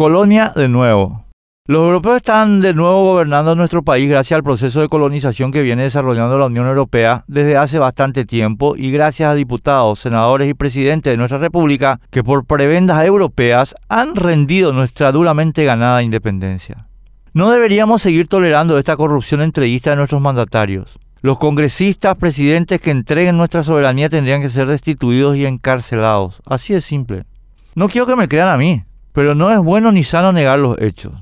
Colonia de nuevo. Los europeos están de nuevo gobernando nuestro país gracias al proceso de colonización que viene desarrollando la Unión Europea desde hace bastante tiempo y gracias a diputados, senadores y presidentes de nuestra República que por prebendas europeas han rendido nuestra duramente ganada independencia. No deberíamos seguir tolerando esta corrupción entreguista de nuestros mandatarios. Los congresistas, presidentes que entreguen nuestra soberanía tendrían que ser destituidos y encarcelados. Así de simple. No quiero que me crean a mí, pero no es bueno ni sano negar los hechos.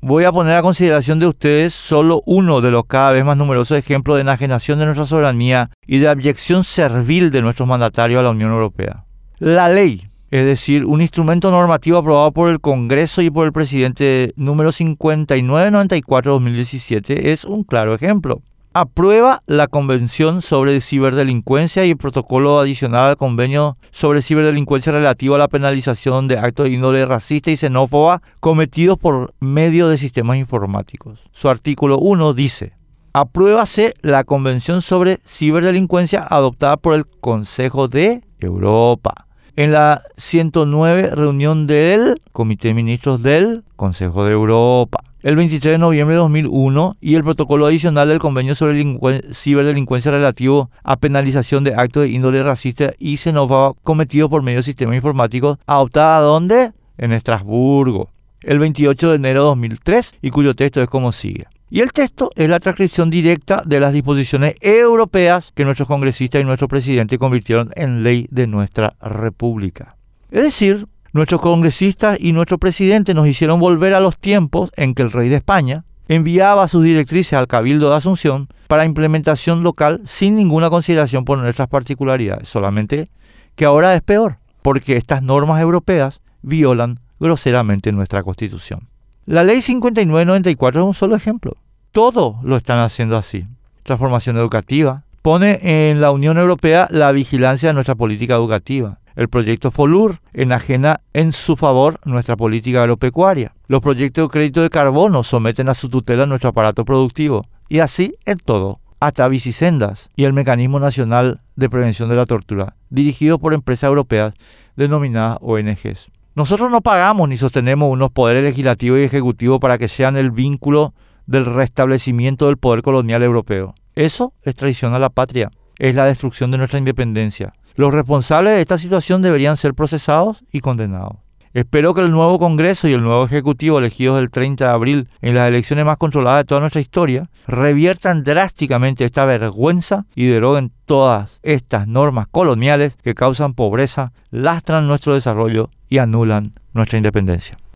Voy a poner a consideración de ustedes solo uno de los cada vez más numerosos ejemplos de enajenación de nuestra soberanía y de abyección servil de nuestros mandatarios a la Unión Europea. La ley, es decir, un instrumento normativo aprobado por el Congreso y por el presidente número 5994-2017, es un claro ejemplo aprueba la Convención sobre Ciberdelincuencia y el protocolo adicional al convenio sobre ciberdelincuencia relativo a la penalización de actos de índole racista y xenófoba cometidos por medio de sistemas informáticos. Su artículo 1 dice, apruébase la Convención sobre Ciberdelincuencia adoptada por el Consejo de Europa en la 109 reunión del Comité de Ministros del Consejo de Europa el 23 de noviembre de 2001 y el protocolo adicional del convenio sobre ciberdelincuencia relativo a penalización de actos de índole racista y xenófoba cometidos por medio de sistemas informáticos, adoptada ¿dónde? En Estrasburgo, el 28 de enero de 2003 y cuyo texto es como sigue. Y el texto es la transcripción directa de las disposiciones europeas que nuestros congresistas y nuestro presidente convirtieron en ley de nuestra república. Es decir, Nuestros congresistas y nuestro presidente nos hicieron volver a los tiempos en que el rey de España enviaba sus directrices al Cabildo de Asunción para implementación local sin ninguna consideración por nuestras particularidades, solamente que ahora es peor, porque estas normas europeas violan groseramente nuestra Constitución. La ley 5994 es un solo ejemplo. Todo lo están haciendo así. Transformación educativa. Pone en la Unión Europea la vigilancia de nuestra política educativa. El proyecto FOLUR enajena en su favor nuestra política agropecuaria. Los proyectos de crédito de carbono someten a su tutela nuestro aparato productivo. Y así en todo, hasta Bicisendas y el Mecanismo Nacional de Prevención de la Tortura, dirigidos por empresas europeas denominadas ONGs. Nosotros no pagamos ni sostenemos unos poderes legislativos y ejecutivos para que sean el vínculo del restablecimiento del poder colonial europeo. Eso es traición a la patria, es la destrucción de nuestra independencia. Los responsables de esta situación deberían ser procesados y condenados. Espero que el nuevo Congreso y el nuevo Ejecutivo elegidos el 30 de abril en las elecciones más controladas de toda nuestra historia reviertan drásticamente esta vergüenza y deroguen todas estas normas coloniales que causan pobreza, lastran nuestro desarrollo y anulan nuestra independencia.